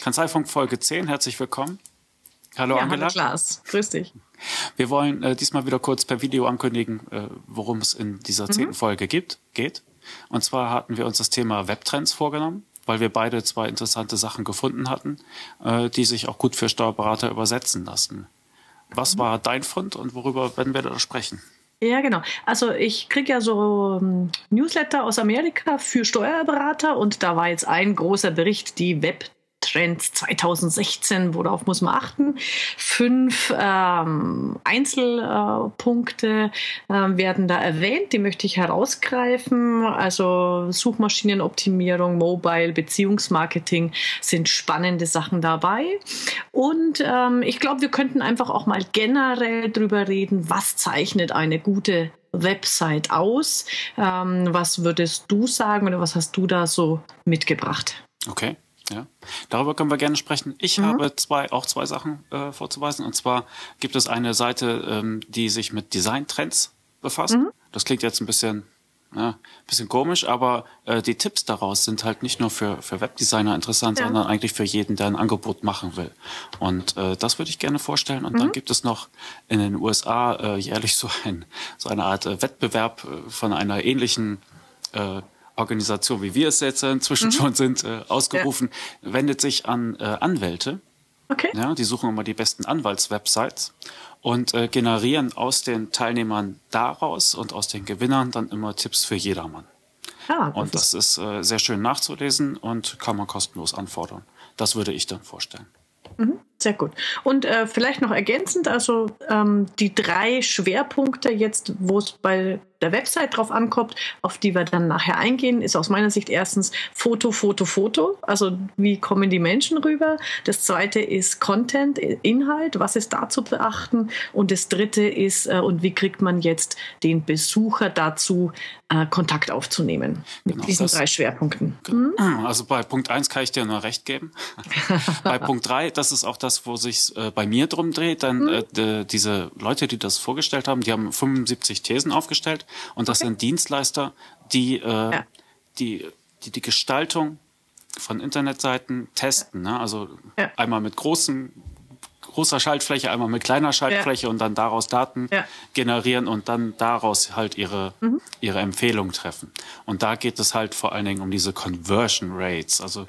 Kanzleifunk Folge 10, herzlich willkommen. Hallo ja, Angela. Hallo Klaas, grüß dich. Wir wollen äh, diesmal wieder kurz per Video ankündigen, äh, worum es in dieser zehnten mhm. Folge gibt, geht. Und zwar hatten wir uns das Thema Webtrends vorgenommen, weil wir beide zwei interessante Sachen gefunden hatten, äh, die sich auch gut für Steuerberater übersetzen lassen. Was mhm. war dein Fund und worüber werden wir da sprechen? Ja, genau. Also ich kriege ja so ähm, Newsletter aus Amerika für Steuerberater und da war jetzt ein großer Bericht, die Web Trend 2016, worauf muss man achten? Fünf ähm, Einzelpunkte äh, werden da erwähnt, die möchte ich herausgreifen. Also Suchmaschinenoptimierung, Mobile, Beziehungsmarketing sind spannende Sachen dabei. Und ähm, ich glaube, wir könnten einfach auch mal generell drüber reden, was zeichnet eine gute Website aus. Ähm, was würdest du sagen oder was hast du da so mitgebracht? Okay. Ja, darüber können wir gerne sprechen. Ich mhm. habe zwei, auch zwei Sachen äh, vorzuweisen. Und zwar gibt es eine Seite, ähm, die sich mit Designtrends befasst. Mhm. Das klingt jetzt ein bisschen, ja, bisschen komisch, aber äh, die Tipps daraus sind halt nicht nur für, für Webdesigner interessant, ja. sondern eigentlich für jeden, der ein Angebot machen will. Und äh, das würde ich gerne vorstellen. Und mhm. dann gibt es noch in den USA äh, jährlich so, ein, so eine Art äh, Wettbewerb äh, von einer ähnlichen äh, Organisation, wie wir es jetzt inzwischen mhm. schon sind, äh, ausgerufen, ja. wendet sich an äh, Anwälte. Okay. Ja, die suchen immer die besten Anwaltswebsites und äh, generieren aus den Teilnehmern daraus und aus den Gewinnern dann immer Tipps für jedermann. Ah, und das ist äh, sehr schön nachzulesen und kann man kostenlos anfordern. Das würde ich dann vorstellen. Mhm, sehr gut. Und äh, vielleicht noch ergänzend, also ähm, die drei Schwerpunkte jetzt, wo es bei der Website drauf ankommt, auf die wir dann nachher eingehen, ist aus meiner Sicht erstens Foto, Foto, Foto. Also wie kommen die Menschen rüber? Das zweite ist Content, Inhalt. Was ist da zu beachten? Und das dritte ist, äh, und wie kriegt man jetzt den Besucher dazu, äh, Kontakt aufzunehmen? Mit genau, diesen das, drei Schwerpunkten. Hm? Also bei Punkt eins kann ich dir nur recht geben. bei Punkt drei, das ist auch das, wo sich äh, bei mir drum dreht. Dann hm? diese Leute, die das vorgestellt haben, die haben 75 Thesen aufgestellt und das okay. sind Dienstleister, die, äh, ja. die, die die Gestaltung von Internetseiten testen. Ne? Also ja. einmal mit großen, großer Schaltfläche, einmal mit kleiner Schaltfläche ja. und dann daraus Daten generieren und dann daraus halt ihre, mhm. ihre Empfehlung treffen. Und da geht es halt vor allen Dingen um diese Conversion Rates. Also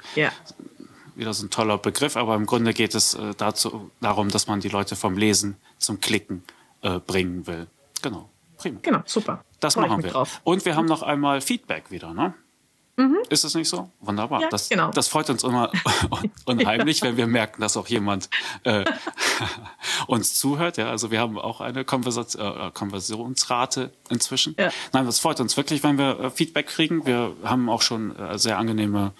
wieder so ein toller Begriff, aber im Grunde geht es äh, dazu, darum, dass man die Leute vom Lesen zum Klicken äh, bringen will. Genau. Prima. Genau, super. Das Freu machen wir. Drauf. Und wir haben noch einmal Feedback wieder, ne? Mhm. Ist es nicht so? Wunderbar. Ja, das, genau. das freut uns immer unheimlich, wenn wir merken, dass auch jemand äh, uns zuhört. Ja, also wir haben auch eine Konversat äh, Konversionsrate inzwischen. Ja. Nein, das freut uns wirklich, wenn wir äh, Feedback kriegen. Wir haben auch schon äh, sehr angenehme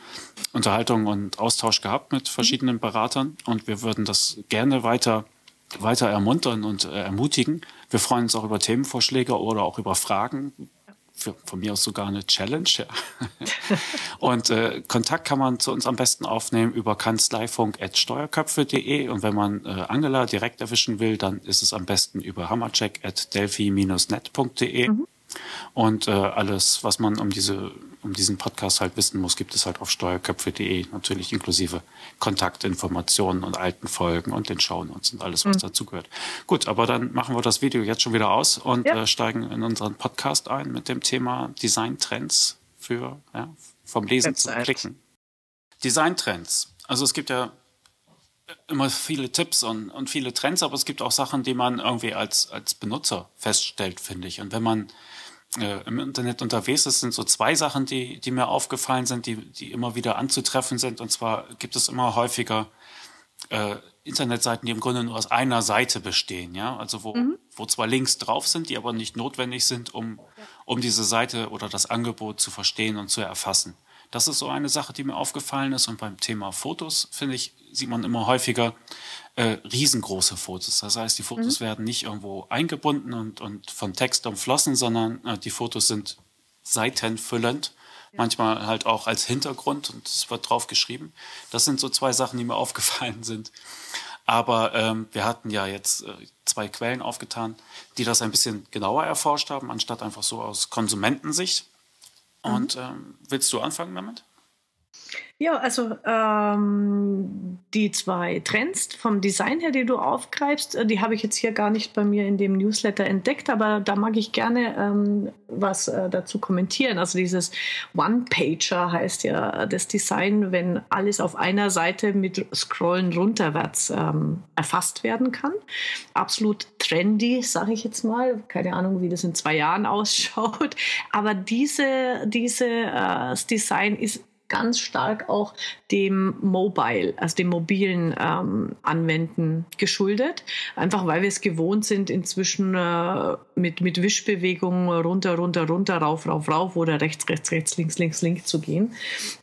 Unterhaltung und Austausch gehabt mit verschiedenen mhm. Beratern und wir würden das gerne weiter weiter ermuntern und äh, ermutigen. Wir freuen uns auch über Themenvorschläge oder auch über Fragen. Für, von mir aus sogar eine Challenge. Ja. und äh, Kontakt kann man zu uns am besten aufnehmen über kanzleifunk.steuerköpfe.de und wenn man äh, Angela direkt erwischen will, dann ist es am besten über hammercheck.delphi-net.de. Mhm. Und äh, alles, was man um diese um diesen Podcast halt wissen muss, gibt es halt auf steuerköpfe.de natürlich inklusive Kontaktinformationen und alten Folgen und den Shownotes und alles, was mhm. dazugehört. Gut, aber dann machen wir das Video jetzt schon wieder aus und ja. äh, steigen in unseren Podcast ein mit dem Thema Designtrends für ja, vom Lesen zum Klicken. Designtrends. Also es gibt ja immer viele Tipps und, und viele Trends, aber es gibt auch Sachen, die man irgendwie als, als Benutzer feststellt, finde ich. Und wenn man äh, im Internet unterwegs ist, sind so zwei Sachen, die, die mir aufgefallen sind, die, die immer wieder anzutreffen sind. Und zwar gibt es immer häufiger äh, Internetseiten, die im Grunde nur aus einer Seite bestehen, ja, also wo, mhm. wo zwar Links drauf sind, die aber nicht notwendig sind, um, um diese Seite oder das Angebot zu verstehen und zu erfassen. Das ist so eine Sache, die mir aufgefallen ist. Und beim Thema Fotos, finde ich, sieht man immer häufiger äh, riesengroße Fotos. Das heißt, die Fotos mhm. werden nicht irgendwo eingebunden und, und von Text umflossen, sondern äh, die Fotos sind seitenfüllend. Ja. Manchmal halt auch als Hintergrund und es wird drauf geschrieben. Das sind so zwei Sachen, die mir aufgefallen sind. Aber ähm, wir hatten ja jetzt äh, zwei Quellen aufgetan, die das ein bisschen genauer erforscht haben, anstatt einfach so aus Konsumentensicht. Und mhm. ähm, willst du anfangen damit? Ja, also ähm, die zwei Trends vom Design her, die du aufgreifst, äh, die habe ich jetzt hier gar nicht bei mir in dem Newsletter entdeckt, aber da mag ich gerne ähm, was äh, dazu kommentieren. Also dieses One-Pager heißt ja das Design, wenn alles auf einer Seite mit Scrollen runterwärts ähm, erfasst werden kann. Absolut trendy, sage ich jetzt mal. Keine Ahnung, wie das in zwei Jahren ausschaut. Aber diese, diese äh, Design ist ganz stark auch dem Mobile, also dem mobilen ähm, Anwenden geschuldet. Einfach weil wir es gewohnt sind, inzwischen äh, mit, mit Wischbewegungen runter, runter, runter, rauf, rauf, rauf oder rechts, rechts, rechts, links, links, links zu gehen.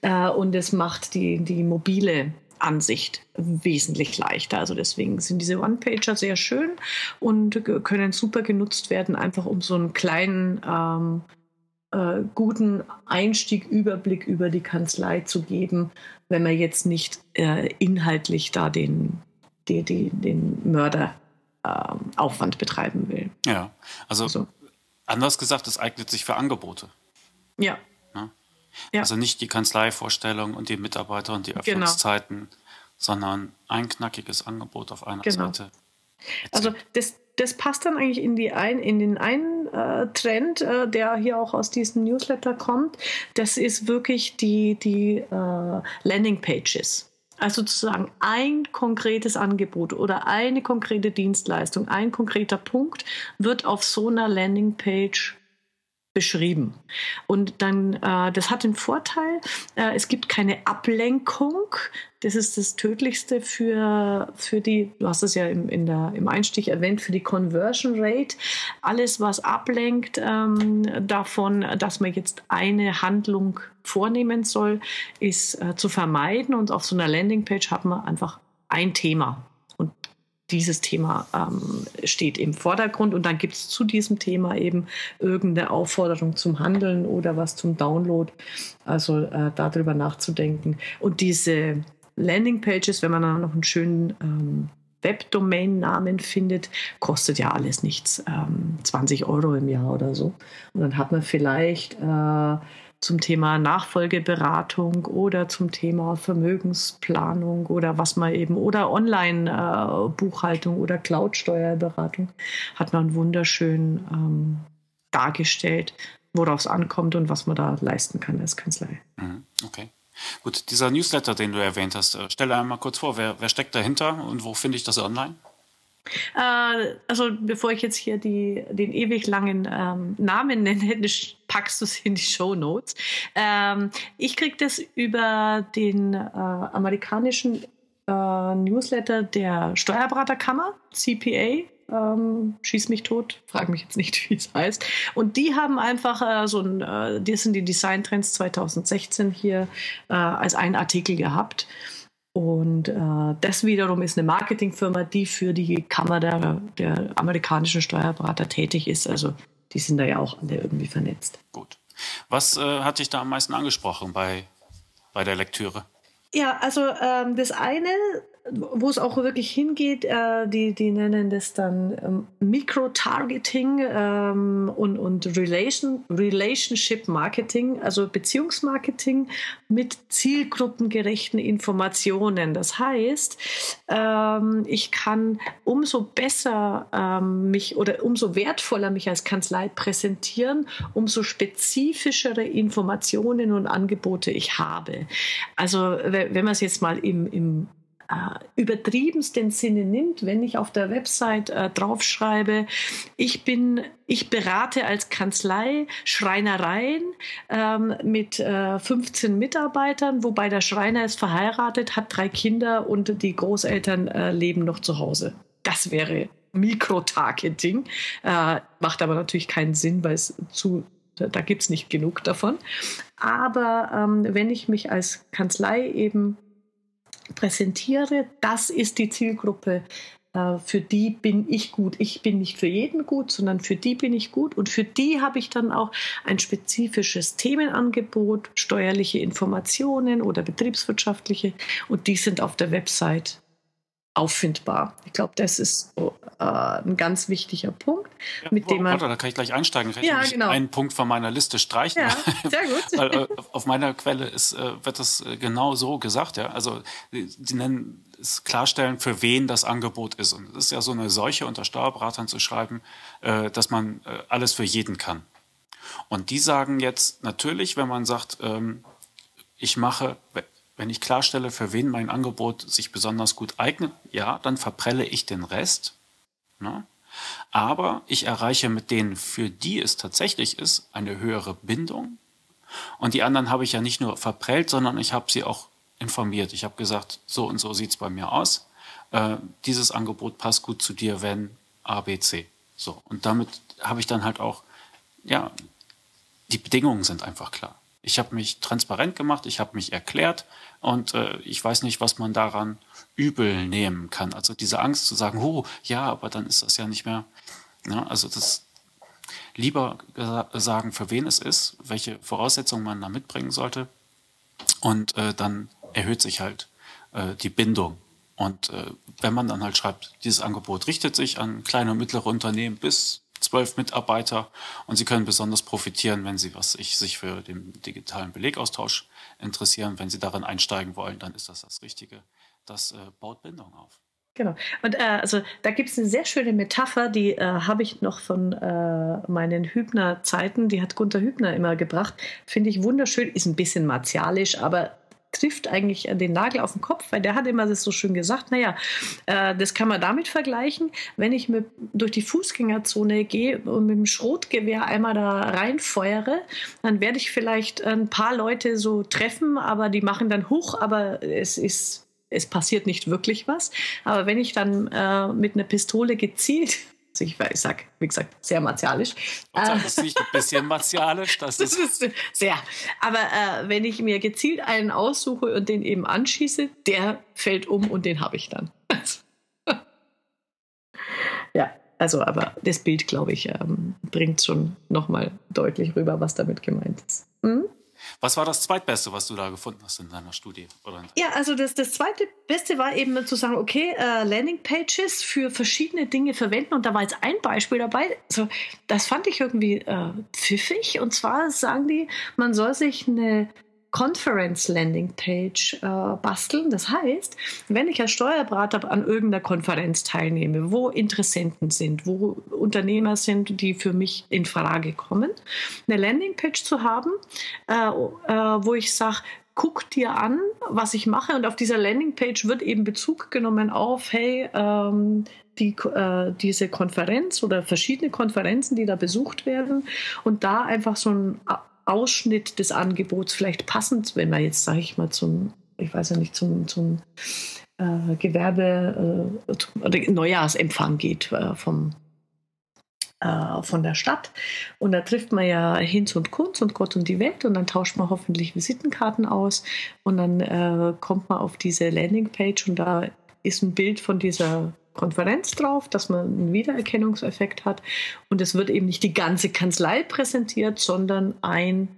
Äh, und es macht die, die mobile Ansicht wesentlich leichter. Also deswegen sind diese One-Pager sehr schön und können super genutzt werden, einfach um so einen kleinen ähm, äh, guten Einstieg, Überblick über die Kanzlei zu geben, wenn man jetzt nicht äh, inhaltlich da den, die, die, den Mörderaufwand ähm, betreiben will. Ja, also so. anders gesagt, es eignet sich für Angebote. Ja. Ne? ja. Also nicht die Kanzleivorstellung und die Mitarbeiter und die. Öffnungszeiten, genau. sondern ein knackiges Angebot auf einer genau. Seite. Also das, das passt dann eigentlich in, die ein, in den einen äh, Trend, äh, der hier auch aus diesem Newsletter kommt. Das ist wirklich die, die äh, Landing Pages. Also sozusagen ein konkretes Angebot oder eine konkrete Dienstleistung, ein konkreter Punkt wird auf so einer Landingpage beschrieben. Und dann, äh, das hat den Vorteil, äh, es gibt keine Ablenkung. Das ist das Tödlichste für, für die, du hast es ja im, in der, im Einstich erwähnt, für die Conversion Rate. Alles, was ablenkt ähm, davon, dass man jetzt eine Handlung vornehmen soll, ist äh, zu vermeiden. Und auf so einer Landingpage hat man einfach ein Thema dieses Thema ähm, steht im Vordergrund und dann gibt es zu diesem Thema eben irgendeine Aufforderung zum Handeln oder was zum Download, also äh, darüber nachzudenken. Und diese Landingpages, wenn man dann noch einen schönen ähm, Webdomain-Namen findet, kostet ja alles nichts, ähm, 20 Euro im Jahr oder so. Und dann hat man vielleicht äh, zum Thema Nachfolgeberatung oder zum Thema Vermögensplanung oder was man eben oder Online-Buchhaltung oder Cloud-Steuerberatung hat man wunderschön ähm, dargestellt, worauf es ankommt und was man da leisten kann als Kanzlei. Mhm, okay. Gut, dieser Newsletter, den du erwähnt hast, äh, stelle einmal kurz vor, wer, wer steckt dahinter und wo finde ich das online? Äh, also bevor ich jetzt hier die, den ewig langen ähm, Namen nenne, packst du es in die Show Notes. Ähm, ich kriege das über den äh, amerikanischen äh, Newsletter der Steuerberaterkammer, CPA. Ähm, schieß mich tot, frag mich jetzt nicht, wie es heißt. Und die haben einfach äh, so ein, äh, das sind die Design Trends 2016 hier äh, als einen Artikel gehabt. Und äh, das wiederum ist eine Marketingfirma, die für die Kammer der, der amerikanischen Steuerberater tätig ist. Also die sind da ja auch alle irgendwie vernetzt. Gut. Was äh, hat dich da am meisten angesprochen bei, bei der Lektüre? Ja, also ähm, das eine wo es auch wirklich hingeht, äh, die, die nennen das dann ähm, Micro-Targeting ähm, und, und Relation, Relationship Marketing, also Beziehungsmarketing mit zielgruppengerechten Informationen. Das heißt, ähm, ich kann umso besser ähm, mich oder umso wertvoller mich als Kanzlei präsentieren, umso spezifischere Informationen und Angebote ich habe. Also wenn man es jetzt mal im, im übertriebensten Sinne nimmt, wenn ich auf der Website äh, draufschreibe, ich bin, ich berate als Kanzlei Schreinereien ähm, mit äh, 15 Mitarbeitern, wobei der Schreiner ist verheiratet, hat drei Kinder und die Großeltern äh, leben noch zu Hause. Das wäre Mikrotargeting, äh, macht aber natürlich keinen Sinn, weil es zu da gibt es nicht genug davon. Aber ähm, wenn ich mich als Kanzlei eben präsentiere, das ist die Zielgruppe, äh, für die bin ich gut. Ich bin nicht für jeden gut, sondern für die bin ich gut. Und für die habe ich dann auch ein spezifisches Themenangebot, steuerliche Informationen oder betriebswirtschaftliche. Und die sind auf der Website auffindbar. Ich glaube, das ist so, äh, ein ganz wichtiger Punkt. Ja, mit dem man. Warte, da kann ich gleich einsteigen. Kann ja, genau. einen Punkt von meiner Liste streichen. Ja, sehr gut. Weil, äh, auf meiner Quelle ist, äh, wird das äh, genau so gesagt. Ja? Also, sie nennen es klarstellen, für wen das Angebot ist. Und es ist ja so eine Seuche unter Steuerberatern zu schreiben, äh, dass man äh, alles für jeden kann. Und die sagen jetzt natürlich, wenn man sagt, ähm, ich mache, wenn ich klarstelle, für wen mein Angebot sich besonders gut eignet, ja, dann verprelle ich den Rest. Ne? Aber ich erreiche mit denen, für die es tatsächlich ist, eine höhere Bindung. Und die anderen habe ich ja nicht nur verprellt, sondern ich habe sie auch informiert. Ich habe gesagt, so und so sieht es bei mir aus. Äh, dieses Angebot passt gut zu dir, wenn ABC. So. Und damit habe ich dann halt auch, ja, die Bedingungen sind einfach klar. Ich habe mich transparent gemacht, ich habe mich erklärt und äh, ich weiß nicht, was man daran übel nehmen kann. Also diese Angst zu sagen, oh, ja, aber dann ist das ja nicht mehr. Ne? also das lieber sagen, für wen es ist, welche Voraussetzungen man da mitbringen sollte. Und äh, dann erhöht sich halt äh, die Bindung. Und äh, wenn man dann halt schreibt, dieses Angebot richtet sich an kleine und mittlere Unternehmen bis zwölf Mitarbeiter und sie können besonders profitieren, wenn sie was ich, sich für den digitalen Belegaustausch interessieren. Wenn sie darin einsteigen wollen, dann ist das das Richtige. Das äh, baut Bindung auf. Genau. Und äh, also da gibt es eine sehr schöne Metapher, die äh, habe ich noch von äh, meinen Hübner-Zeiten, die hat Gunther Hübner immer gebracht. Finde ich wunderschön, ist ein bisschen martialisch, aber trifft eigentlich den Nagel auf den Kopf, weil der hat immer das so schön gesagt, naja, äh, das kann man damit vergleichen, wenn ich mit, durch die Fußgängerzone gehe und mit dem Schrotgewehr einmal da reinfeuere, dann werde ich vielleicht ein paar Leute so treffen, aber die machen dann hoch, aber es ist es passiert nicht wirklich was. Aber wenn ich dann äh, mit einer Pistole gezielt ich, ich sag, wie gesagt, sehr martialisch. Das ist nicht ein bisschen martialisch. Das, das ist, ist sehr. Aber äh, wenn ich mir gezielt einen aussuche und den eben anschieße, der fällt um und den habe ich dann. ja, also aber das Bild, glaube ich, ähm, bringt schon nochmal deutlich rüber, was damit gemeint ist. Hm? Was war das zweitbeste, was du da gefunden hast in deiner Studie? ja, also das, das zweite Beste war eben zu sagen, okay, äh, Landingpages für verschiedene Dinge verwenden. Und da war jetzt ein Beispiel dabei. Also, das fand ich irgendwie äh, pfiffig. Und zwar sagen die, man soll sich eine Conference Landing Page äh, basteln. Das heißt, wenn ich als Steuerberater an irgendeiner Konferenz teilnehme, wo Interessenten sind, wo Unternehmer sind, die für mich in Frage kommen, eine Landing Page zu haben, äh, äh, wo ich sage, guck dir an, was ich mache. Und auf dieser Landingpage wird eben Bezug genommen auf, hey, ähm, die, äh, diese Konferenz oder verschiedene Konferenzen, die da besucht werden. Und da einfach so ein Ausschnitt des Angebots vielleicht passend, wenn man jetzt, sage ich mal, zum, ich weiß ja nicht, zum, zum äh, Gewerbe äh, oder Neujahrsempfang geht äh, vom, äh, von der Stadt. Und da trifft man ja Hinz und Kunz und Gott und die Welt und dann tauscht man hoffentlich Visitenkarten aus und dann äh, kommt man auf diese Landingpage und da ist ein Bild von dieser Konferenz drauf, dass man einen Wiedererkennungseffekt hat. Und es wird eben nicht die ganze Kanzlei präsentiert, sondern ein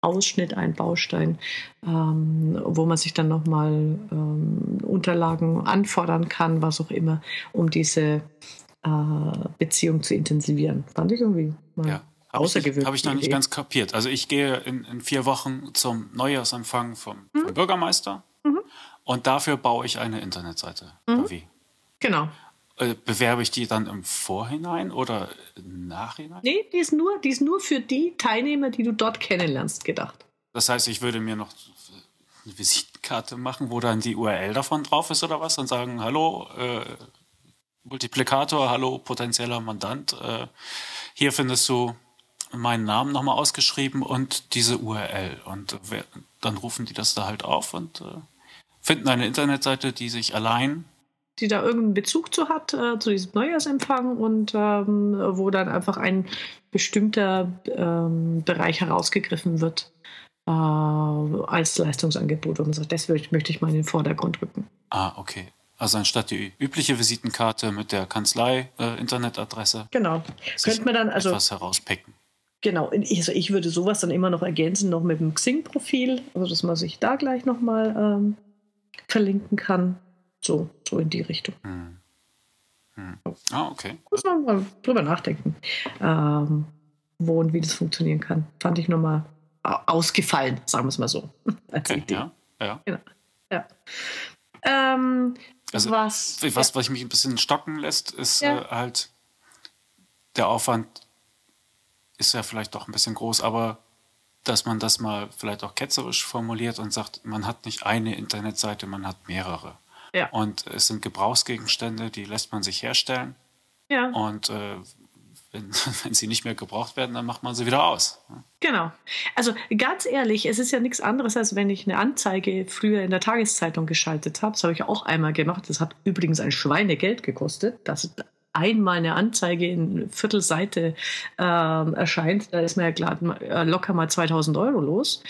Ausschnitt, ein Baustein, ähm, wo man sich dann nochmal ähm, Unterlagen anfordern kann, was auch immer, um diese äh, Beziehung zu intensivieren. Fand ich irgendwie mal ja. Habe ich, hab ich noch nicht ganz kapiert. Also ich gehe in, in vier Wochen zum Neujahrsempfang vom, mhm. vom Bürgermeister mhm. und dafür baue ich eine Internetseite. Mhm. Wie? Genau. Äh, bewerbe ich die dann im Vorhinein oder im Nachhinein? Nee, die ist, nur, die ist nur für die Teilnehmer, die du dort kennenlernst, gedacht. Das heißt, ich würde mir noch eine Visitenkarte machen, wo dann die URL davon drauf ist oder was und sagen, hallo, äh, Multiplikator, hallo, potenzieller Mandant, äh, hier findest du meinen Namen nochmal ausgeschrieben und diese URL. Und wer, dann rufen die das da halt auf und äh, finden eine Internetseite, die sich allein die da irgendeinen Bezug zu hat, äh, zu diesem Neujahrsempfang und ähm, wo dann einfach ein bestimmter ähm, Bereich herausgegriffen wird äh, als Leistungsangebot, wo man sagt, das möchte ich mal in den Vordergrund rücken. Ah, okay. Also anstatt die übliche Visitenkarte mit der Kanzlei-Internetadresse. Äh, genau. Könnte man dann also etwas herauspicken. Genau, also ich würde sowas dann immer noch ergänzen, noch mit dem Xing-Profil, also dass man sich da gleich nochmal ähm, verlinken kann. So, so in die Richtung. Hm. Hm. Ah, okay. Muss man mal drüber nachdenken, ähm, wo und wie das funktionieren kann. Fand ich nochmal ausgefallen, sagen wir es mal so. Als okay, Idee. Ja, ja. Genau. ja. Ähm, also, was, was, ja. was mich ein bisschen stocken lässt, ist ja. äh, halt der Aufwand ist ja vielleicht doch ein bisschen groß, aber dass man das mal vielleicht auch ketzerisch formuliert und sagt, man hat nicht eine Internetseite, man hat mehrere. Ja. Und es sind Gebrauchsgegenstände, die lässt man sich herstellen. Ja. Und äh, wenn, wenn, sie nicht mehr gebraucht werden, dann macht man sie wieder aus. Genau. Also ganz ehrlich, es ist ja nichts anderes, als wenn ich eine Anzeige früher in der Tageszeitung geschaltet habe. Das habe ich auch einmal gemacht. Das hat übrigens ein Schweinegeld gekostet. Das einmal eine Anzeige in Viertelseite äh, erscheint, da ist man ja klar, äh, locker mal 2000 Euro los.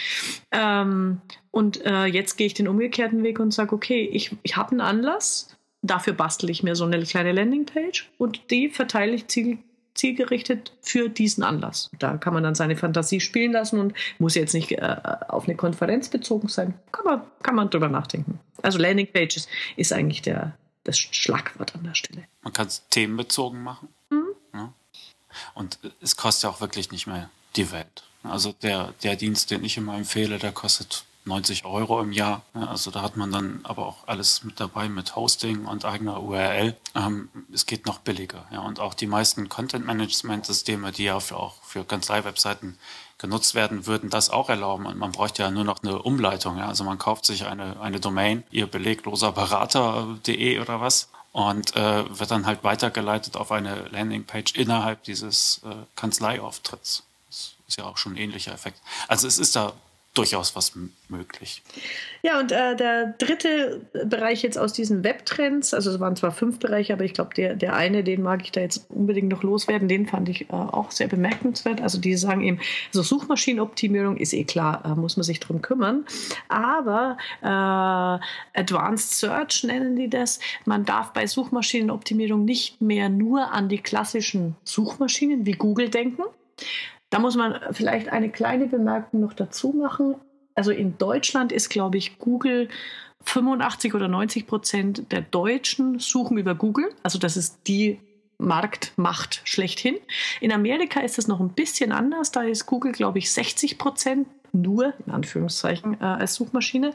Ähm, und äh, jetzt gehe ich den umgekehrten Weg und sage, okay, ich, ich habe einen Anlass, dafür bastel ich mir so eine kleine Landingpage und die verteile ich ziel, zielgerichtet für diesen Anlass. Da kann man dann seine Fantasie spielen lassen und muss jetzt nicht äh, auf eine Konferenz bezogen sein. Kann man, kann man drüber nachdenken. Also Landingpages ist eigentlich der, das Schlagwort an der Stelle. Man kann es themenbezogen machen. Mhm. Ja. Und es kostet ja auch wirklich nicht mehr die Welt. Also der, der Dienst, den ich immer empfehle, der kostet 90 Euro im Jahr. Also da hat man dann aber auch alles mit dabei mit Hosting und eigener URL. Ähm, es geht noch billiger. Ja. Und auch die meisten Content-Management-Systeme, die ja für, auch für Kanzlei-Webseiten genutzt werden, würden das auch erlauben. Und man bräuchte ja nur noch eine Umleitung. Ja? Also man kauft sich eine, eine Domain, ihr belegloser Berater.de oder was und äh, wird dann halt weitergeleitet auf eine Landingpage innerhalb dieses äh, Kanzleiauftritts. Das ist ja auch schon ein ähnlicher Effekt. Also es ist da durchaus was möglich. Ja, und äh, der dritte Bereich jetzt aus diesen Webtrends, also es waren zwar fünf Bereiche, aber ich glaube, der, der eine, den mag ich da jetzt unbedingt noch loswerden, den fand ich äh, auch sehr bemerkenswert. Also die sagen eben, also Suchmaschinenoptimierung ist eh klar, äh, muss man sich drum kümmern, aber äh, Advanced Search nennen die das. Man darf bei Suchmaschinenoptimierung nicht mehr nur an die klassischen Suchmaschinen wie Google denken, da muss man vielleicht eine kleine Bemerkung noch dazu machen. Also in Deutschland ist, glaube ich, Google 85 oder 90 Prozent der Deutschen suchen über Google. Also das ist die Marktmacht schlechthin. In Amerika ist es noch ein bisschen anders. Da ist Google, glaube ich, 60 Prozent nur, in Anführungszeichen, äh, als Suchmaschine.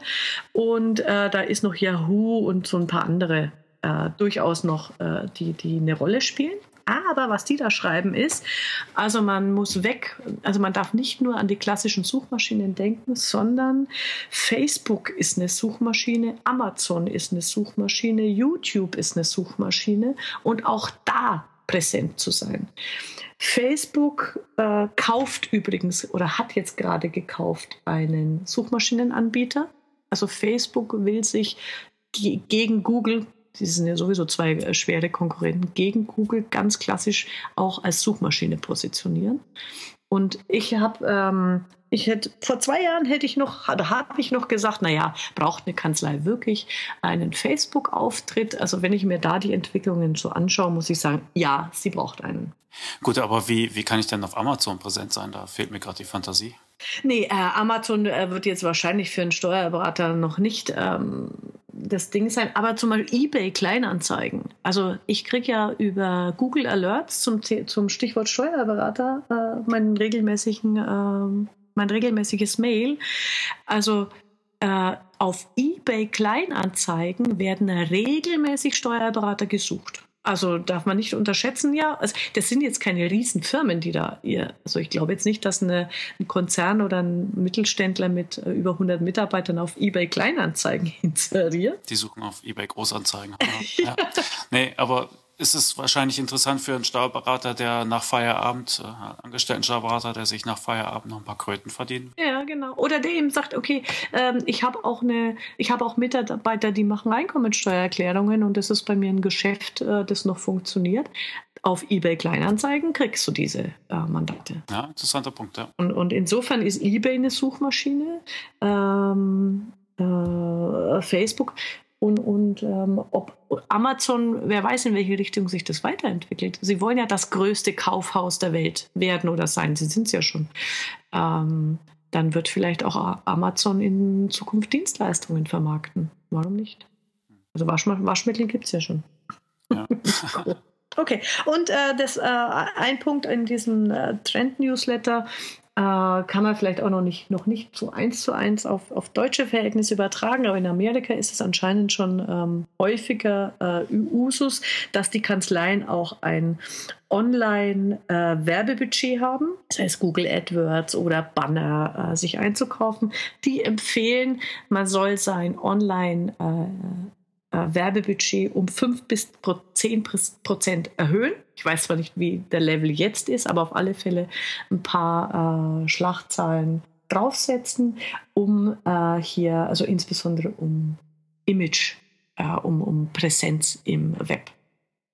Und äh, da ist noch Yahoo und so ein paar andere äh, durchaus noch, äh, die, die eine Rolle spielen. Aber was die da schreiben ist, also man muss weg, also man darf nicht nur an die klassischen Suchmaschinen denken, sondern Facebook ist eine Suchmaschine, Amazon ist eine Suchmaschine, YouTube ist eine Suchmaschine und auch da präsent zu sein. Facebook äh, kauft übrigens oder hat jetzt gerade gekauft einen Suchmaschinenanbieter. Also Facebook will sich gegen Google Sie sind ja sowieso zwei äh, schwere Konkurrenten gegen Google ganz klassisch auch als Suchmaschine positionieren. Und ich habe, ähm, ich hätte vor zwei Jahren hätte ich noch, da habe ich noch gesagt, naja, braucht eine Kanzlei wirklich einen Facebook-Auftritt? Also wenn ich mir da die Entwicklungen so anschaue, muss ich sagen, ja, sie braucht einen. Gut, aber wie, wie kann ich denn auf Amazon präsent sein? Da fehlt mir gerade die Fantasie. Nee, äh, Amazon äh, wird jetzt wahrscheinlich für einen Steuerberater noch nicht ähm, das Ding sein, aber zum Beispiel eBay Kleinanzeigen. Also ich kriege ja über Google Alerts zum, zum Stichwort Steuerberater äh, meinen regelmäßigen, äh, mein regelmäßiges Mail. Also äh, auf eBay Kleinanzeigen werden regelmäßig Steuerberater gesucht. Also darf man nicht unterschätzen, ja. Also das sind jetzt keine Riesenfirmen, die da ihr. Also ich glaube jetzt nicht, dass eine, ein Konzern oder ein Mittelständler mit äh, über 100 Mitarbeitern auf eBay Kleinanzeigen inseriert. Die suchen auf eBay Großanzeigen. ja. Nee, aber ist es wahrscheinlich interessant für einen Steuerberater, der nach Feierabend, äh, angestellten Steuerberater, der sich nach Feierabend noch ein paar Kröten verdient. Ja, genau. Oder der eben sagt, okay, ähm, ich habe auch eine, ich habe auch Mitarbeiter, die machen Einkommensteuererklärungen und das ist bei mir ein Geschäft, äh, das noch funktioniert. Auf eBay Kleinanzeigen kriegst du diese äh, Mandate. Ja, interessanter Punkt, ja. Und, und insofern ist eBay eine Suchmaschine. Ähm, äh, Facebook und, und ähm, ob Amazon, wer weiß, in welche Richtung sich das weiterentwickelt. Sie wollen ja das größte Kaufhaus der Welt werden oder sein. Sie sind es ja schon. Ähm, dann wird vielleicht auch Amazon in Zukunft Dienstleistungen vermarkten. Warum nicht? Also Waschmittel gibt es ja schon. Ja. Okay, und äh, das, äh, ein Punkt in diesem äh, Trend-Newsletter kann man vielleicht auch noch nicht, noch nicht so eins zu eins auf, auf deutsche Verhältnisse übertragen, aber in Amerika ist es anscheinend schon ähm, häufiger äh, Usus, dass die Kanzleien auch ein Online-Werbebudget äh, haben, das heißt Google AdWords oder Banner äh, sich einzukaufen. Die empfehlen, man soll sein Online- äh, äh, Werbebudget um 5 bis 10 Prozent erhöhen. Ich weiß zwar nicht, wie der Level jetzt ist, aber auf alle Fälle ein paar äh, Schlachtzahlen draufsetzen, um äh, hier, also insbesondere um Image, äh, um, um Präsenz im Web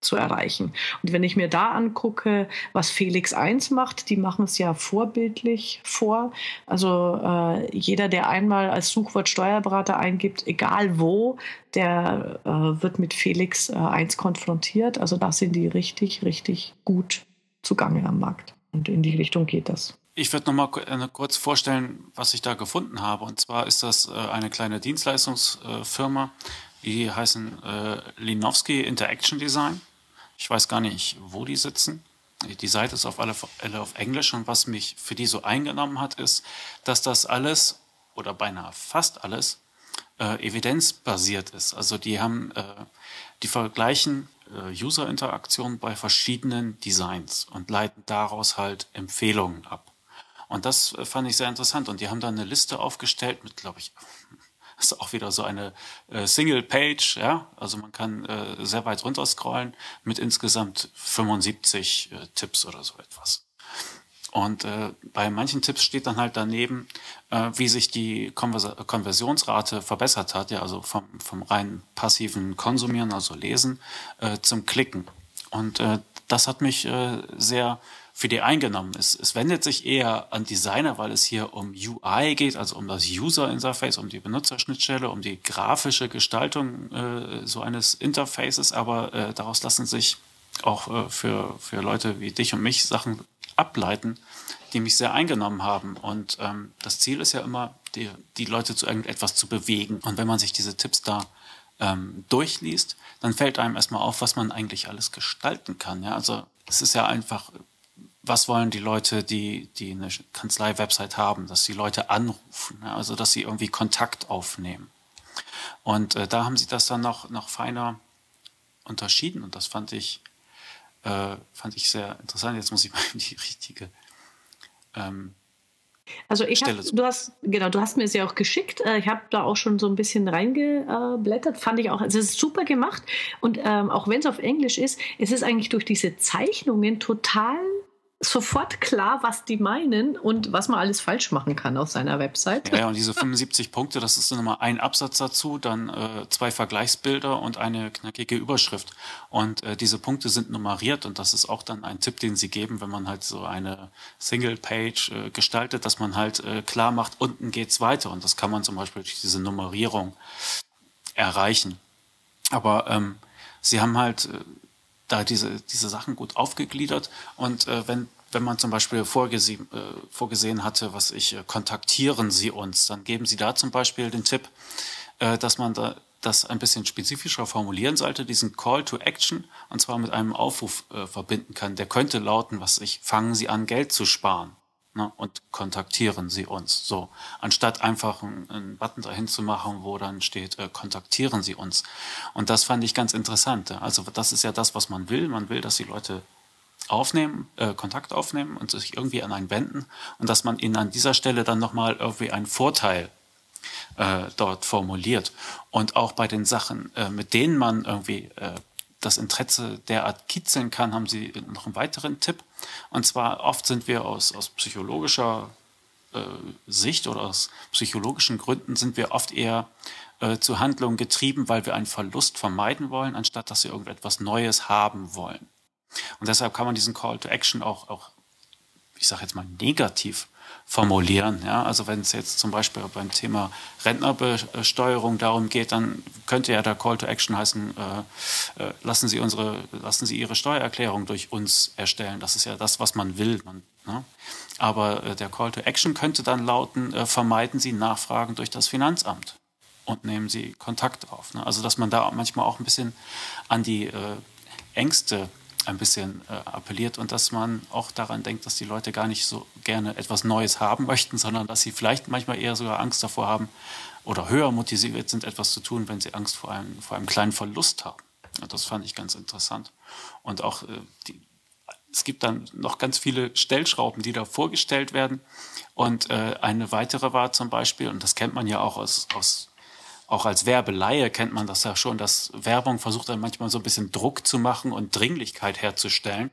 zu erreichen. Und wenn ich mir da angucke, was Felix 1 macht, die machen es ja vorbildlich vor. Also äh, jeder, der einmal als Suchwort Steuerberater eingibt, egal wo, der äh, wird mit Felix äh, 1 konfrontiert. Also da sind die richtig, richtig gut zugange am Markt. Und in die Richtung geht das. Ich würde noch mal äh, kurz vorstellen, was ich da gefunden habe. Und zwar ist das äh, eine kleine Dienstleistungsfirma, die heißen äh, Linowski Interaction Design. Ich weiß gar nicht, wo die sitzen. Die Seite ist auf alle Fälle auf Englisch und was mich für die so eingenommen hat, ist, dass das alles oder beinahe fast alles äh, evidenzbasiert ist. Also die haben, äh, die vergleichen äh, User-Interaktionen bei verschiedenen Designs und leiten daraus halt Empfehlungen ab. Und das äh, fand ich sehr interessant. Und die haben da eine Liste aufgestellt mit, glaube ich, ist auch wieder so eine äh, Single-Page, ja. Also man kann äh, sehr weit runter scrollen mit insgesamt 75 äh, Tipps oder so etwas. Und äh, bei manchen Tipps steht dann halt daneben, äh, wie sich die Konvers Konversionsrate verbessert hat, ja, also vom, vom rein passiven Konsumieren, also Lesen, äh, zum Klicken. Und äh, das hat mich äh, sehr für die eingenommen ist. Es wendet sich eher an Designer, weil es hier um UI geht, also um das User Interface, um die Benutzerschnittstelle, um die grafische Gestaltung äh, so eines Interfaces, aber äh, daraus lassen sich auch äh, für, für Leute wie dich und mich Sachen ableiten, die mich sehr eingenommen haben. Und ähm, das Ziel ist ja immer, die, die Leute zu irgendetwas zu bewegen. Und wenn man sich diese Tipps da ähm, durchliest, dann fällt einem erstmal auf, was man eigentlich alles gestalten kann. Ja? Also es ist ja einfach was wollen die Leute, die, die eine Kanzlei-Website haben, dass die Leute anrufen, also dass sie irgendwie Kontakt aufnehmen. Und äh, da haben sie das dann noch, noch feiner unterschieden und das fand ich, äh, fand ich sehr interessant. Jetzt muss ich mal in die richtige ähm, also ich habe, du hast, genau, du hast mir es ja auch geschickt. Äh, ich habe da auch schon so ein bisschen reingeblättert. Fand ich auch, es ist super gemacht. Und ähm, auch wenn es auf Englisch ist, es ist eigentlich durch diese Zeichnungen total sofort klar, was die meinen und was man alles falsch machen kann auf seiner Website. Ja, und diese 75 Punkte, das ist dann immer ein Absatz dazu, dann äh, zwei Vergleichsbilder und eine knackige Überschrift. Und äh, diese Punkte sind nummeriert und das ist auch dann ein Tipp, den sie geben, wenn man halt so eine Single-Page äh, gestaltet, dass man halt äh, klar macht, unten geht's weiter. Und das kann man zum Beispiel durch diese Nummerierung erreichen. Aber ähm, sie haben halt äh, da diese, diese Sachen gut aufgegliedert. Und äh, wenn, wenn man zum Beispiel vorgesehen, äh, vorgesehen hatte, was ich, äh, kontaktieren Sie uns, dann geben Sie da zum Beispiel den Tipp, äh, dass man da das ein bisschen spezifischer formulieren sollte, diesen Call to Action, und zwar mit einem Aufruf äh, verbinden kann. Der könnte lauten, was ich, fangen Sie an, Geld zu sparen ne, und kontaktieren Sie uns. So, anstatt einfach einen, Button dahin zu machen, wo dann steht, äh, kontaktieren Sie uns. Und das fand ich ganz interessant. Also das ist ja das, was man will. Man will, dass die Leute aufnehmen, äh, Kontakt aufnehmen und sich irgendwie an einen wenden und dass man ihnen an dieser Stelle dann nochmal irgendwie einen Vorteil äh, dort formuliert. Und auch bei den Sachen, äh, mit denen man irgendwie äh, das Interesse derart kitzeln kann, haben Sie noch einen weiteren Tipp. Und zwar oft sind wir aus, aus psychologischer äh, Sicht oder aus psychologischen Gründen sind wir oft eher äh, zu Handlungen getrieben, weil wir einen Verlust vermeiden wollen, anstatt dass wir irgendetwas Neues haben wollen. Und deshalb kann man diesen Call to Action auch, auch ich sage jetzt mal, negativ formulieren. Ja? Also wenn es jetzt zum Beispiel beim Thema Rentnerbesteuerung darum geht, dann könnte ja der Call to Action heißen, äh, äh, lassen, Sie unsere, lassen Sie Ihre Steuererklärung durch uns erstellen. Das ist ja das, was man will. Man, ne? Aber äh, der Call to Action könnte dann lauten, äh, vermeiden Sie Nachfragen durch das Finanzamt und nehmen Sie Kontakt auf. Ne? Also dass man da manchmal auch ein bisschen an die äh, Ängste ein bisschen äh, appelliert und dass man auch daran denkt, dass die Leute gar nicht so gerne etwas Neues haben möchten, sondern dass sie vielleicht manchmal eher sogar Angst davor haben oder höher motiviert sind, etwas zu tun, wenn sie Angst vor einem, vor einem kleinen Verlust haben. Und das fand ich ganz interessant. Und auch äh, die, es gibt dann noch ganz viele Stellschrauben, die da vorgestellt werden. Und äh, eine weitere war zum Beispiel, und das kennt man ja auch aus, aus auch als Werbeleihe kennt man das ja schon, dass Werbung versucht dann manchmal so ein bisschen Druck zu machen und Dringlichkeit herzustellen.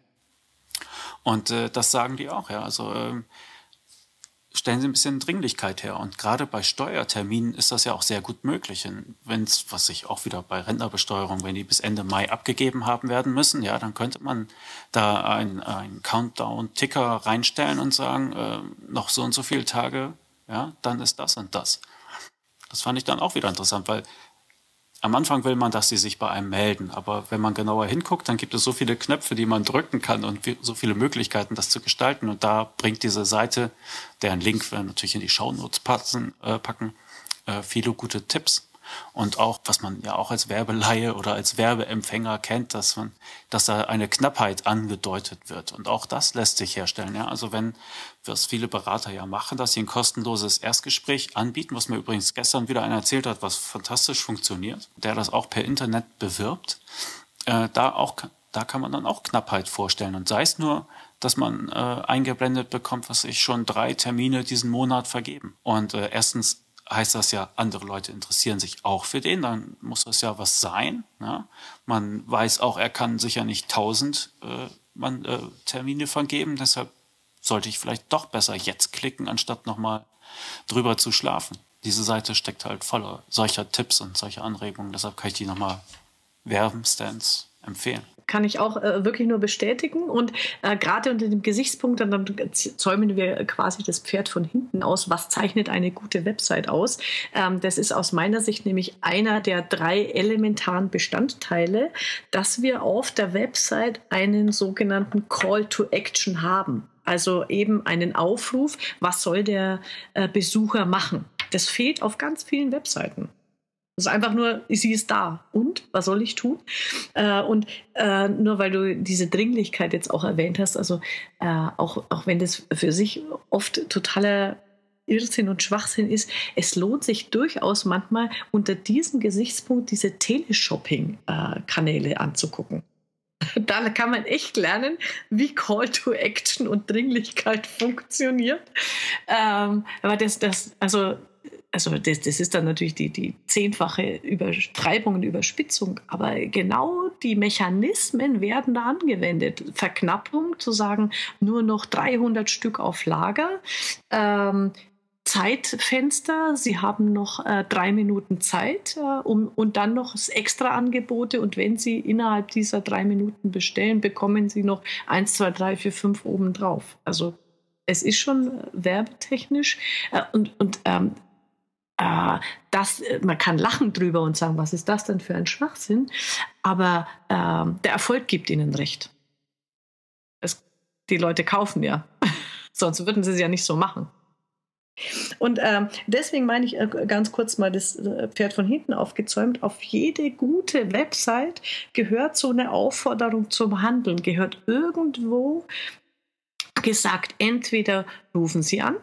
Und äh, das sagen die auch, ja. Also äh, stellen sie ein bisschen Dringlichkeit her. Und gerade bei Steuerterminen ist das ja auch sehr gut möglich. Wenn es, was ich auch wieder bei Rentnerbesteuerung, wenn die bis Ende Mai abgegeben haben werden müssen, ja, dann könnte man da einen Countdown-Ticker reinstellen und sagen, äh, noch so und so viele Tage, ja, dann ist das und das. Das fand ich dann auch wieder interessant, weil am Anfang will man, dass sie sich bei einem melden, aber wenn man genauer hinguckt, dann gibt es so viele Knöpfe, die man drücken kann und so viele Möglichkeiten, das zu gestalten. Und da bringt diese Seite, deren Link wir natürlich in die Shownotes passen, äh, packen, äh, viele gute Tipps. Und auch, was man ja auch als Werbeleihe oder als Werbeempfänger kennt, dass man, dass da eine Knappheit angedeutet wird. Und auch das lässt sich herstellen. Ja? Also wenn, was viele Berater ja machen, dass sie ein kostenloses Erstgespräch anbieten, was mir übrigens gestern wieder einer erzählt hat, was fantastisch funktioniert, der das auch per Internet bewirbt, äh, da auch, da kann man dann auch Knappheit vorstellen. Und sei es nur, dass man äh, eingeblendet bekommt, was ich schon drei Termine diesen Monat vergeben. Und äh, erstens heißt das ja, andere Leute interessieren sich auch für den, dann muss das ja was sein. Ne? Man weiß auch, er kann sicher nicht tausend äh, man, äh, Termine vergeben, deshalb sollte ich vielleicht doch besser jetzt klicken, anstatt nochmal drüber zu schlafen. Diese Seite steckt halt voller solcher Tipps und solcher Anregungen, deshalb kann ich die nochmal wärmstens empfehlen kann ich auch äh, wirklich nur bestätigen. Und äh, gerade unter dem Gesichtspunkt, dann, dann zäumen wir quasi das Pferd von hinten aus. Was zeichnet eine gute Website aus? Ähm, das ist aus meiner Sicht nämlich einer der drei elementaren Bestandteile, dass wir auf der Website einen sogenannten Call to Action haben. Also eben einen Aufruf, was soll der äh, Besucher machen? Das fehlt auf ganz vielen Webseiten. Es ist einfach nur, sie ist da. Und was soll ich tun? Äh, und äh, nur weil du diese Dringlichkeit jetzt auch erwähnt hast, also äh, auch, auch wenn das für sich oft totaler Irrsinn und Schwachsinn ist, es lohnt sich durchaus manchmal unter diesem Gesichtspunkt diese Teleshopping-Kanäle anzugucken. Da kann man echt lernen, wie Call to Action und Dringlichkeit funktioniert. Ähm, aber das, das, also also das, das ist dann natürlich die, die zehnfache Übertreibung und Überspitzung, aber genau die Mechanismen werden da angewendet. Verknappung, zu sagen, nur noch 300 Stück auf Lager. Ähm, Zeitfenster. Sie haben noch äh, drei Minuten Zeit äh, um, und dann noch extra Angebote. Und wenn Sie innerhalb dieser drei Minuten bestellen, bekommen Sie noch eins, zwei, drei, vier, fünf obendrauf. Also es ist schon werbetechnisch. Äh, und und ähm, äh, das, man kann lachen drüber und sagen, was ist das denn für ein Schwachsinn? Aber äh, der Erfolg gibt ihnen recht. Es, die Leute kaufen ja. Sonst würden sie es ja nicht so machen. Und ähm, deswegen meine ich äh, ganz kurz mal das äh, Pferd von hinten aufgezäumt. Auf jede gute Website gehört so eine Aufforderung zum Handeln, gehört irgendwo gesagt, entweder rufen Sie an,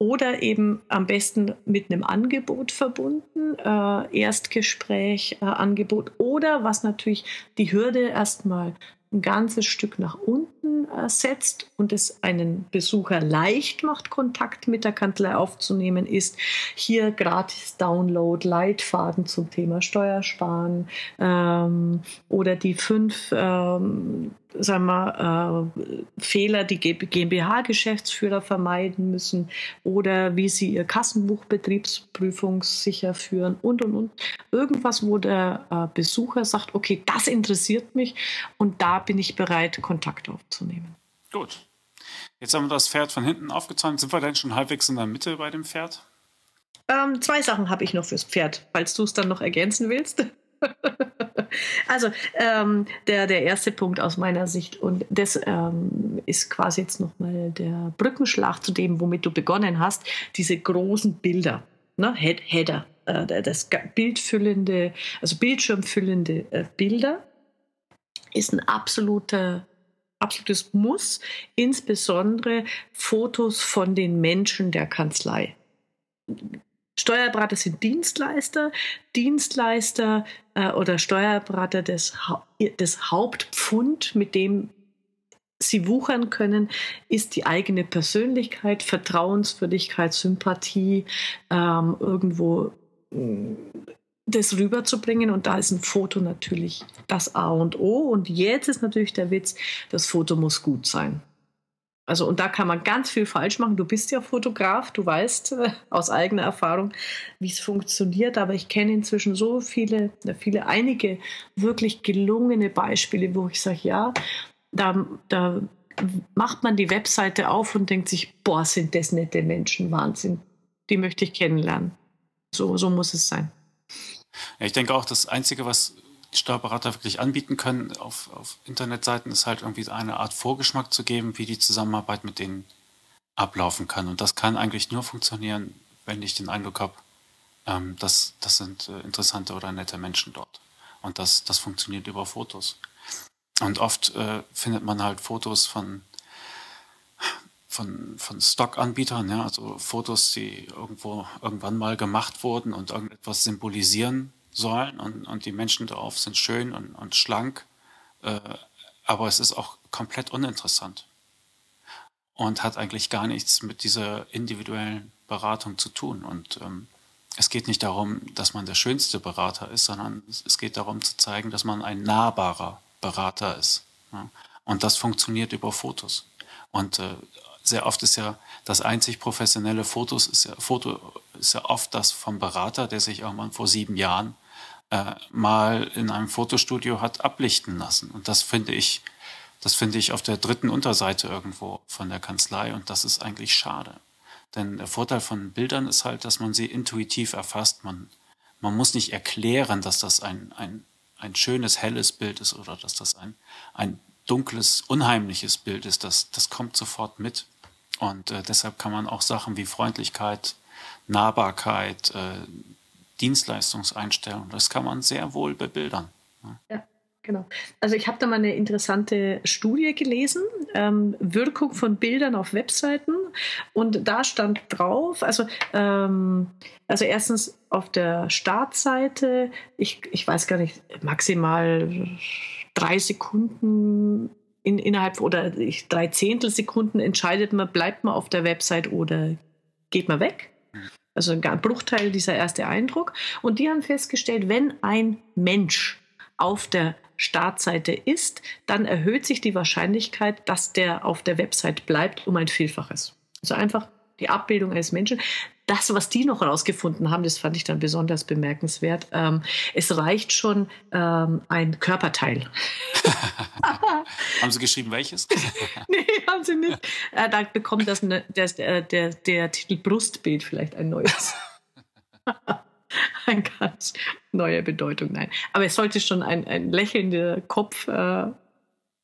oder eben am besten mit einem Angebot verbunden, äh, Erstgespräch, äh, Angebot oder was natürlich die Hürde erstmal ein ganzes Stück nach unten äh, setzt und es einen Besucher leicht macht, Kontakt mit der Kanzlei aufzunehmen, ist hier gratis Download, Leitfaden zum Thema Steuersparen ähm, oder die fünf ähm, sagen wir, äh, Fehler, die GmbH-Geschäftsführer vermeiden müssen oder wie sie ihr Kassenbuch betriebsprüfungssicher führen und, und, und. Irgendwas, wo der äh, Besucher sagt, okay, das interessiert mich und da bin ich bereit, Kontakt aufzunehmen. Gut. Jetzt haben wir das Pferd von hinten aufgezäumt. Sind wir denn schon halbwegs in der Mitte bei dem Pferd? Ähm, zwei Sachen habe ich noch fürs Pferd, falls du es dann noch ergänzen willst. also ähm, der, der erste Punkt aus meiner Sicht und das ähm, ist quasi jetzt nochmal der Brückenschlag zu dem, womit du begonnen hast, diese großen Bilder, ne? Head, Header, äh, das bildfüllende, also bildschirmfüllende äh, Bilder ist ein absoluter, absolutes Muss, insbesondere Fotos von den Menschen der Kanzlei. Steuerberater sind Dienstleister, Dienstleister äh, oder Steuerberater des, ha des Hauptpfund, mit dem sie wuchern können, ist die eigene Persönlichkeit, Vertrauenswürdigkeit, Sympathie, ähm, irgendwo mm, das rüberzubringen. Und da ist ein Foto natürlich das A und O. Und jetzt ist natürlich der Witz, das Foto muss gut sein. Also, und da kann man ganz viel falsch machen. Du bist ja Fotograf, du weißt äh, aus eigener Erfahrung, wie es funktioniert. Aber ich kenne inzwischen so viele, viele, einige wirklich gelungene Beispiele, wo ich sage, ja, da, da macht man die Webseite auf und denkt sich, boah, sind das nette Menschen, Wahnsinn. Die möchte ich kennenlernen. So, so muss es sein. Ja, ich denke auch, das Einzige, was Steuerberater wirklich anbieten können auf, auf Internetseiten, ist halt irgendwie eine Art Vorgeschmack zu geben, wie die Zusammenarbeit mit denen ablaufen kann. Und das kann eigentlich nur funktionieren, wenn ich den Eindruck habe, ähm, dass das sind äh, interessante oder nette Menschen dort. Und das, das funktioniert über Fotos. Und oft äh, findet man halt Fotos von, von, von Stock-Anbietern, ja, also Fotos, die irgendwo irgendwann mal gemacht wurden und irgendetwas symbolisieren sollen. Und, und die Menschen darauf sind schön und, und schlank, äh, aber es ist auch komplett uninteressant und hat eigentlich gar nichts mit dieser individuellen Beratung zu tun. Und ähm, es geht nicht darum, dass man der schönste Berater ist, sondern es geht darum zu zeigen, dass man ein nahbarer Berater ist. Ja. Und das funktioniert über Fotos. Und äh, sehr oft ist ja das einzig professionelle Fotos ist ja, Foto ist ja oft das vom Berater, der sich irgendwann vor sieben Jahren äh, mal in einem Fotostudio hat ablichten lassen. Und das finde ich, das finde ich auf der dritten Unterseite irgendwo von der Kanzlei und das ist eigentlich schade. Denn der Vorteil von Bildern ist halt, dass man sie intuitiv erfasst. Man, man muss nicht erklären, dass das ein, ein ein schönes, helles Bild ist oder dass das ein, ein dunkles, unheimliches Bild ist, das, das kommt sofort mit. Und äh, deshalb kann man auch Sachen wie Freundlichkeit, Nahbarkeit, äh, Dienstleistungseinstellung, das kann man sehr wohl bebildern. Ne? Ja. Genau. Also ich habe da mal eine interessante Studie gelesen, ähm, Wirkung von Bildern auf Webseiten. Und da stand drauf, also, ähm, also erstens auf der Startseite, ich, ich weiß gar nicht, maximal drei Sekunden in, innerhalb oder ich, drei Zehntelsekunden entscheidet man, bleibt man auf der Website oder geht man weg. Also ein Bruchteil dieser erste Eindruck. Und die haben festgestellt, wenn ein Mensch auf der Startseite ist, dann erhöht sich die Wahrscheinlichkeit, dass der auf der Website bleibt, um ein Vielfaches. Also einfach die Abbildung eines Menschen. Das, was die noch herausgefunden haben, das fand ich dann besonders bemerkenswert. Ähm, es reicht schon ähm, ein Körperteil. haben Sie geschrieben, welches? nee, haben Sie nicht. Äh, da bekommt das, ne, der, der, der Titel Brustbild vielleicht ein neues. eine ganz neue Bedeutung. Nein, aber es sollte schon ein, ein lächelnder Kopf äh,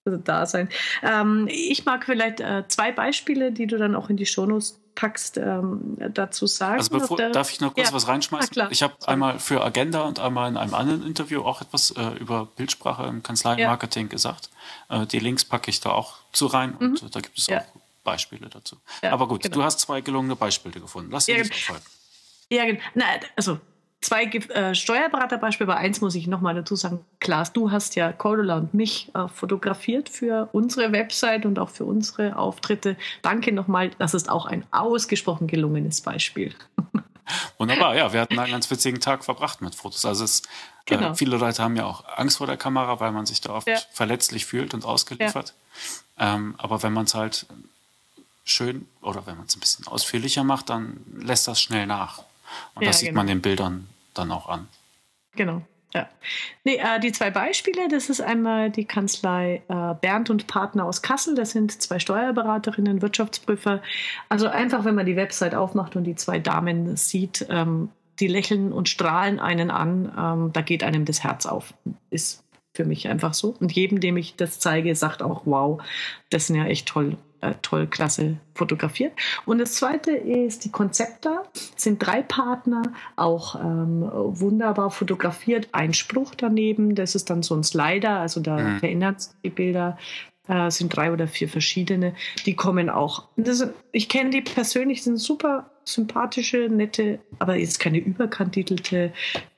da sein. Ähm, ich mag vielleicht äh, zwei Beispiele, die du dann auch in die Shownotes packst, ähm, dazu sagen. Also bevor, der, darf ich noch kurz ja, was reinschmeißen? Ich habe einmal für Agenda und einmal in einem anderen Interview auch etwas äh, über Bildsprache im Kanzleimarketing ja. gesagt. Äh, die Links packe ich da auch zu rein und mhm. da gibt es auch Beispiele dazu. Aber gut, genau. du hast zwei gelungene Beispiele gefunden. Lass dir ja, nicht aufhalten. Ja, genau. also zwei äh, Steuerberaterbeispiele, aber eins muss ich nochmal dazu sagen. Klaas, du hast ja Cordula und mich äh, fotografiert für unsere Website und auch für unsere Auftritte. Danke nochmal, das ist auch ein ausgesprochen gelungenes Beispiel. Wunderbar, ja, wir hatten einen ganz witzigen Tag verbracht mit Fotos. Also es, äh, genau. äh, viele Leute haben ja auch Angst vor der Kamera, weil man sich da oft ja. verletzlich fühlt und ausgeliefert. Ja. Ähm, aber wenn man es halt schön oder wenn man es ein bisschen ausführlicher macht, dann lässt das schnell nach. Und ja, das sieht genau. man den Bildern dann auch an. Genau. Ja. Nee, äh, die zwei Beispiele, das ist einmal die Kanzlei äh, Bernd und Partner aus Kassel. Das sind zwei Steuerberaterinnen, Wirtschaftsprüfer. Also einfach, wenn man die Website aufmacht und die zwei Damen sieht, ähm, die lächeln und strahlen einen an, ähm, da geht einem das Herz auf. Ist für mich einfach so. Und jedem, dem ich das zeige, sagt auch, wow, das sind ja echt toll, äh, toll, klasse fotografiert. Und das zweite ist die Konzepta. Das sind drei Partner, auch ähm, wunderbar fotografiert. Ein Spruch daneben, das ist dann so ein Slider, also da mhm. verändert die Bilder äh, sind drei oder vier verschiedene. Die kommen auch. Das, ich kenne die persönlich, sind super sympathische, nette, aber jetzt keine überkandidelte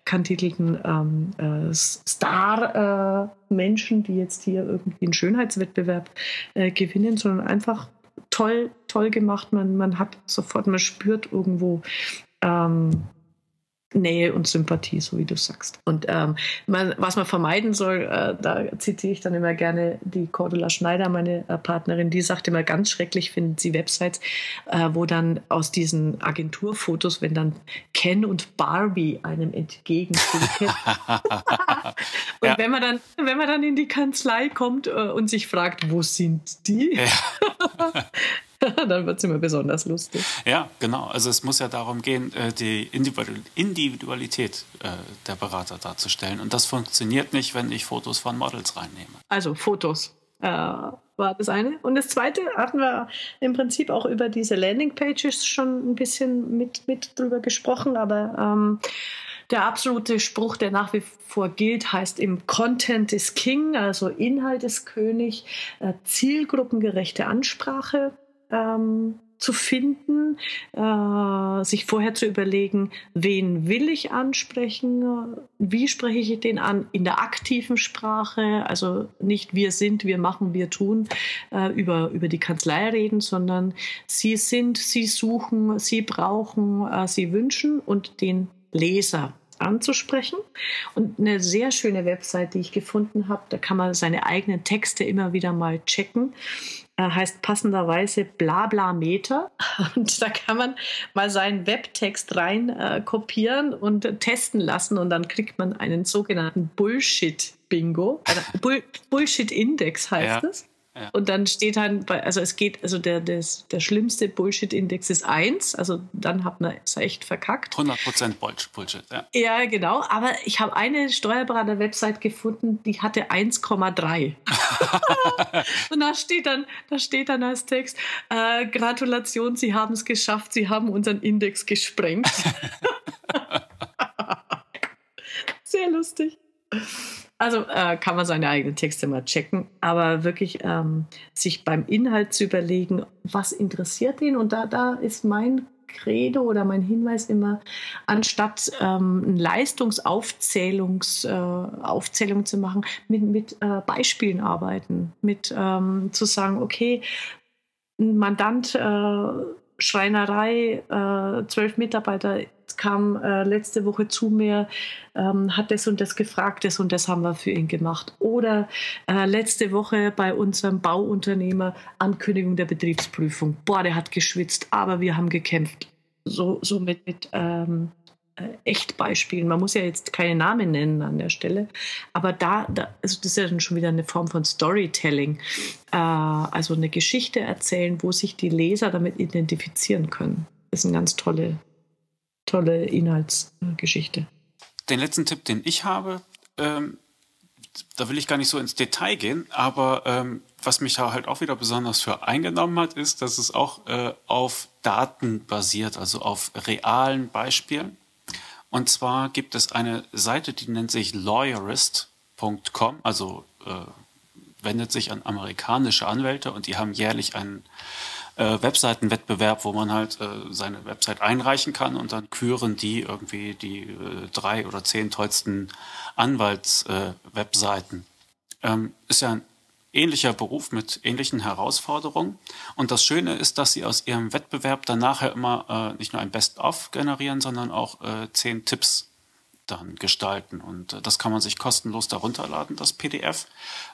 kandidelten ähm, äh, Star-Menschen, äh, die jetzt hier irgendwie einen Schönheitswettbewerb äh, gewinnen, sondern einfach toll, toll gemacht. Man, man hat sofort, man spürt irgendwo ähm, Nähe und Sympathie, so wie du sagst. Und ähm, man, was man vermeiden soll, äh, da zitiere ich dann immer gerne die Cordula Schneider, meine äh, Partnerin, die sagt immer ganz schrecklich, finden sie Websites, äh, wo dann aus diesen Agenturfotos, wenn dann Ken und Barbie einem entgegenwinken. und ja. wenn man dann, wenn man dann in die Kanzlei kommt äh, und sich fragt, wo sind die? Ja. Dann wird es immer besonders lustig. Ja, genau. Also es muss ja darum gehen, äh, die Individualität äh, der Berater darzustellen. Und das funktioniert nicht, wenn ich Fotos von Models reinnehme. Also Fotos. Äh, war das eine. Und das zweite hatten wir im Prinzip auch über diese Landingpages schon ein bisschen mit, mit drüber gesprochen, aber ähm, der absolute Spruch, der nach wie vor gilt, heißt im Content is King, also Inhalt ist König, äh, zielgruppengerechte Ansprache ähm, zu finden, äh, sich vorher zu überlegen, wen will ich ansprechen, wie spreche ich den an in der aktiven Sprache, also nicht wir sind, wir machen, wir tun, äh, über, über die Kanzlei reden, sondern sie sind, sie suchen, sie brauchen, äh, sie wünschen und den Leser anzusprechen. Und eine sehr schöne Website, die ich gefunden habe, da kann man seine eigenen Texte immer wieder mal checken. Äh, heißt passenderweise Blabla-Meter. Und da kann man mal seinen Webtext rein äh, kopieren und testen lassen. Und dann kriegt man einen sogenannten Bullshit-Bingo. Also Bull Bullshit-Index heißt ja. es. Und dann steht dann, bei, also es geht, also der, des, der schlimmste Bullshit-Index ist 1, also dann hat man es echt verkackt. 100% Bullshit, ja. Ja, genau, aber ich habe eine Steuerberater-Website gefunden, die hatte 1,3. Und da steht dann, da steht dann als Text, äh, Gratulation, Sie haben es geschafft, Sie haben unseren Index gesprengt. Sehr lustig. Also äh, kann man seine eigenen Texte mal checken, aber wirklich ähm, sich beim Inhalt zu überlegen, was interessiert ihn. Und da, da ist mein Credo oder mein Hinweis immer, anstatt ähm, eine Leistungsaufzählungs, äh, zu machen, mit, mit äh, Beispielen arbeiten, mit ähm, zu sagen, okay, ein Mandant, äh, Schreinerei, äh, zwölf Mitarbeiter kam äh, letzte Woche zu mir, ähm, hat das und das gefragt, das und das haben wir für ihn gemacht. Oder äh, letzte Woche bei unserem Bauunternehmer Ankündigung der Betriebsprüfung. Boah, der hat geschwitzt, aber wir haben gekämpft. So, so mit, mit ähm, äh, Echtbeispielen. Man muss ja jetzt keine Namen nennen an der Stelle, aber da, da also das ist ja dann schon wieder eine Form von Storytelling, äh, also eine Geschichte erzählen, wo sich die Leser damit identifizieren können. Das ist eine ganz tolle tolle Inhaltsgeschichte. Den letzten Tipp, den ich habe, ähm, da will ich gar nicht so ins Detail gehen, aber ähm, was mich da halt auch wieder besonders für eingenommen hat, ist, dass es auch äh, auf Daten basiert, also auf realen Beispielen. Und zwar gibt es eine Seite, die nennt sich lawyerist.com, also äh, wendet sich an amerikanische Anwälte und die haben jährlich einen äh, Webseitenwettbewerb, wo man halt äh, seine Website einreichen kann und dann küren die irgendwie die äh, drei oder zehn tollsten Anwaltswebseiten. Äh, ähm, ist ja ein ähnlicher Beruf mit ähnlichen Herausforderungen. Und das Schöne ist, dass sie aus ihrem Wettbewerb dann nachher immer äh, nicht nur ein Best-of generieren, sondern auch äh, zehn Tipps dann gestalten. Und das kann man sich kostenlos darunter laden, das PDF.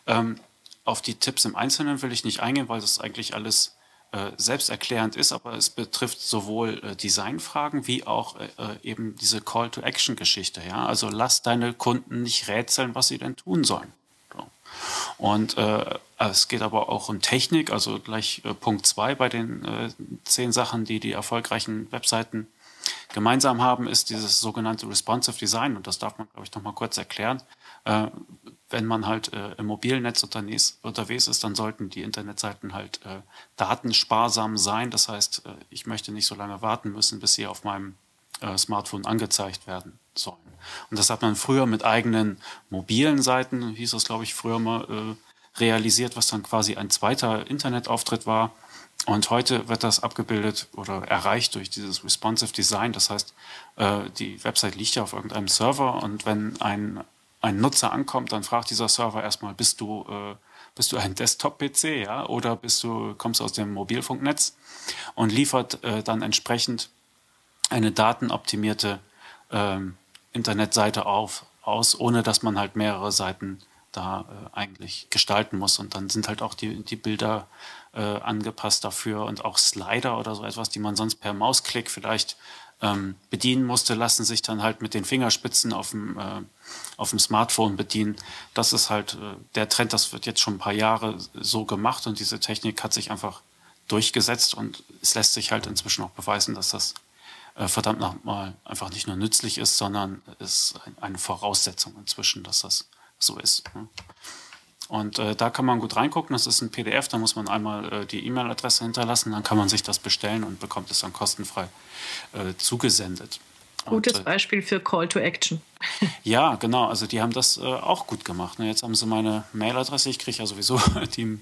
Ähm, auf die Tipps im Einzelnen will ich nicht eingehen, weil das eigentlich alles selbsterklärend ist, aber es betrifft sowohl äh, Designfragen wie auch äh, äh, eben diese Call-to-Action-Geschichte. Ja? Also lass deine Kunden nicht rätseln, was sie denn tun sollen. So. Und äh, es geht aber auch um Technik, also gleich äh, Punkt zwei bei den äh, zehn Sachen, die die erfolgreichen Webseiten gemeinsam haben, ist dieses sogenannte Responsive Design. Und das darf man, glaube ich, noch mal kurz erklären. Wenn man halt äh, im Mobilnetz unterwegs, unterwegs ist, dann sollten die Internetseiten halt äh, datensparsam sein. Das heißt, äh, ich möchte nicht so lange warten müssen, bis sie auf meinem äh, Smartphone angezeigt werden sollen. Und das hat man früher mit eigenen mobilen Seiten, hieß es, glaube ich, früher mal, äh, realisiert, was dann quasi ein zweiter Internetauftritt war. Und heute wird das abgebildet oder erreicht durch dieses responsive Design. Das heißt, äh, die Website liegt ja auf irgendeinem Server und wenn ein ein Nutzer ankommt, dann fragt dieser Server erstmal, bist du, äh, bist du ein Desktop-PC, ja, oder bist du, kommst aus dem Mobilfunknetz und liefert äh, dann entsprechend eine datenoptimierte ähm, Internetseite auf, aus, ohne dass man halt mehrere Seiten da äh, eigentlich gestalten muss. Und dann sind halt auch die, die Bilder äh, angepasst dafür und auch Slider oder so etwas, die man sonst per Mausklick vielleicht ähm, bedienen musste, lassen sich dann halt mit den Fingerspitzen auf dem, äh, auf dem Smartphone bedienen. Das ist halt äh, der Trend, das wird jetzt schon ein paar Jahre so gemacht und diese Technik hat sich einfach durchgesetzt und es lässt sich halt inzwischen auch beweisen, dass das äh, verdammt nochmal einfach nicht nur nützlich ist, sondern ist eine Voraussetzung inzwischen, dass das so ist. Ne? Und äh, da kann man gut reingucken. Das ist ein PDF, da muss man einmal äh, die E-Mail-Adresse hinterlassen, dann kann man sich das bestellen und bekommt es dann kostenfrei äh, zugesendet. Gutes und, äh, Beispiel für Call to Action. ja, genau. Also die haben das äh, auch gut gemacht. Ne? Jetzt haben sie meine Mail-Adresse. Ich kriege ja sowieso die,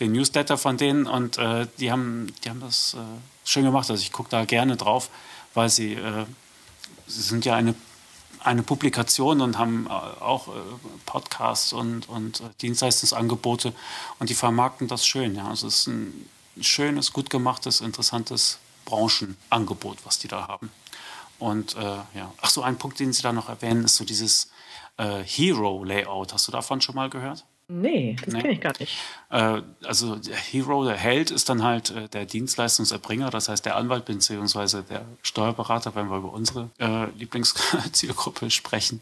den Newsletter von denen und äh, die, haben, die haben das schön gemacht. Also ich gucke da gerne drauf, weil sie, sie sind ja eine eine Publikation und haben äh, auch äh, Podcasts und, und äh, Dienstleistungsangebote und die vermarkten das schön. Ja. Also es ist ein schönes, gut gemachtes, interessantes Branchenangebot, was die da haben. Und äh, ja, ach so, ein Punkt, den Sie da noch erwähnen, ist so dieses äh, Hero-Layout. Hast du davon schon mal gehört? Nee, das nee. kenne ich gar nicht. Äh, also der Hero, der Held, ist dann halt äh, der Dienstleistungserbringer, das heißt der Anwalt bzw. der Steuerberater, wenn wir über unsere äh, Lieblingszielgruppe sprechen.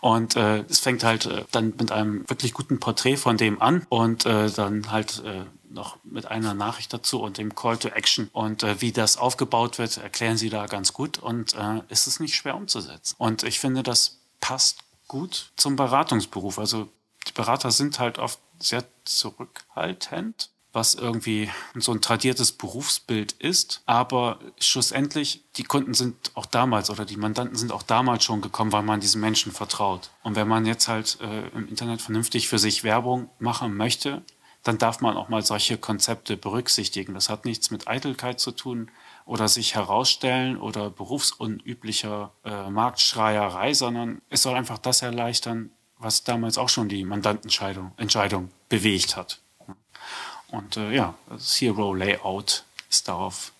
Und äh, es fängt halt äh, dann mit einem wirklich guten Porträt von dem an und äh, dann halt noch mit einer Nachricht dazu und dem Call to Action. Und äh, wie das aufgebaut wird, erklären Sie da ganz gut und äh, ist es nicht schwer umzusetzen. Und ich finde, das passt gut zum Beratungsberuf. Also die Berater sind halt oft sehr zurückhaltend, was irgendwie so ein tradiertes Berufsbild ist. Aber schlussendlich, die Kunden sind auch damals oder die Mandanten sind auch damals schon gekommen, weil man diesen Menschen vertraut. Und wenn man jetzt halt äh, im Internet vernünftig für sich Werbung machen möchte, dann darf man auch mal solche Konzepte berücksichtigen. Das hat nichts mit Eitelkeit zu tun oder sich herausstellen oder berufsunüblicher äh, Marktschreierei, sondern es soll einfach das erleichtern, was damals auch schon die Mandantenentscheidung Entscheidung bewegt hat. Und äh, ja, das Hero Layout ist darauf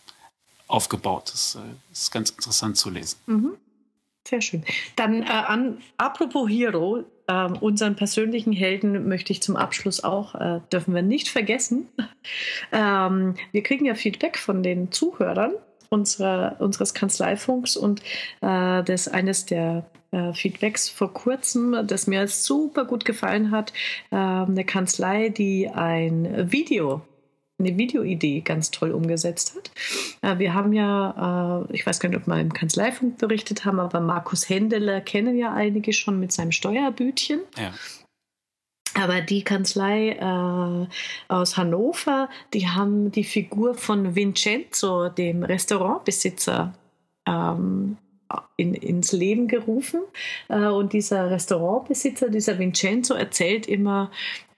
aufgebaut. Das äh, ist ganz interessant zu lesen. Mhm. Sehr schön. Dann äh, an, apropos Hero, äh, unseren persönlichen Helden möchte ich zum Abschluss auch, äh, dürfen wir nicht vergessen. Ähm, wir kriegen ja Feedback von den Zuhörern unserer, unseres Kanzleifunks und äh, das eines der äh, Feedbacks vor kurzem, das mir super gut gefallen hat. Äh, eine Kanzlei, die ein Video eine Videoidee ganz toll umgesetzt hat. Äh, wir haben ja, äh, ich weiß gar nicht, ob wir im Kanzleifunk berichtet haben, aber Markus Händeler kennen ja einige schon mit seinem Steuerbütchen. Ja. Aber die Kanzlei äh, aus Hannover, die haben die Figur von Vincenzo, dem Restaurantbesitzer, ähm, in, ins Leben gerufen. Äh, und dieser Restaurantbesitzer, dieser Vincenzo, erzählt immer,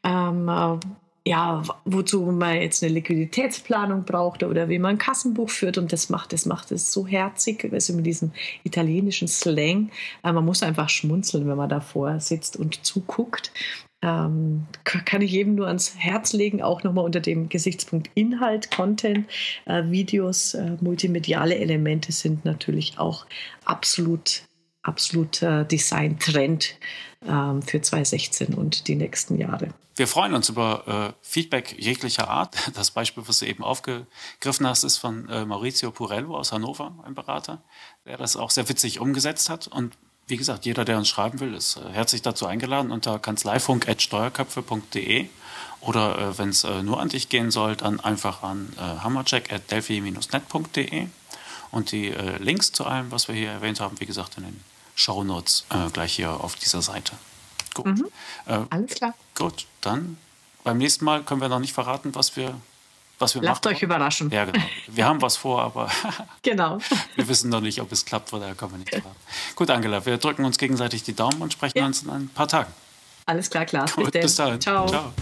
ähm, äh, ja, wozu man jetzt eine Liquiditätsplanung braucht oder wie man ein Kassenbuch führt und das macht, das macht es so herzig, also mit diesem italienischen Slang. Äh, man muss einfach schmunzeln, wenn man davor sitzt und zuguckt ähm, kann ich jedem nur ans Herz legen, auch nochmal unter dem Gesichtspunkt Inhalt, Content, äh, Videos, äh, multimediale Elemente sind natürlich auch absolut, absoluter Design-Trend ähm, für 2016 und die nächsten Jahre. Wir freuen uns über äh, Feedback jeglicher Art. Das Beispiel, was du eben aufgegriffen hast, ist von äh, Maurizio Purello aus Hannover, ein Berater, der das auch sehr witzig umgesetzt hat und wie gesagt, jeder, der uns schreiben will, ist äh, herzlich dazu eingeladen unter kanzleifunk.steuerköpfe.de oder äh, wenn es äh, nur an dich gehen soll, dann einfach an äh, hammercheck.delphi-net.de und die äh, Links zu allem, was wir hier erwähnt haben, wie gesagt, in den Shownotes äh, gleich hier auf dieser Seite. Gut. Mhm. Äh, Alles klar. Gut, dann beim nächsten Mal können wir noch nicht verraten, was wir, was wir Lasst machen. euch überraschen. Ja, genau. Wir haben was vor, aber genau. wir wissen noch nicht, ob es klappt, oder daher können wir nichts. Gut, Angela, wir drücken uns gegenseitig die Daumen und sprechen ja. uns in ein paar Tagen. Alles klar, klar. Bis, bis dahin. Ciao. Ciao.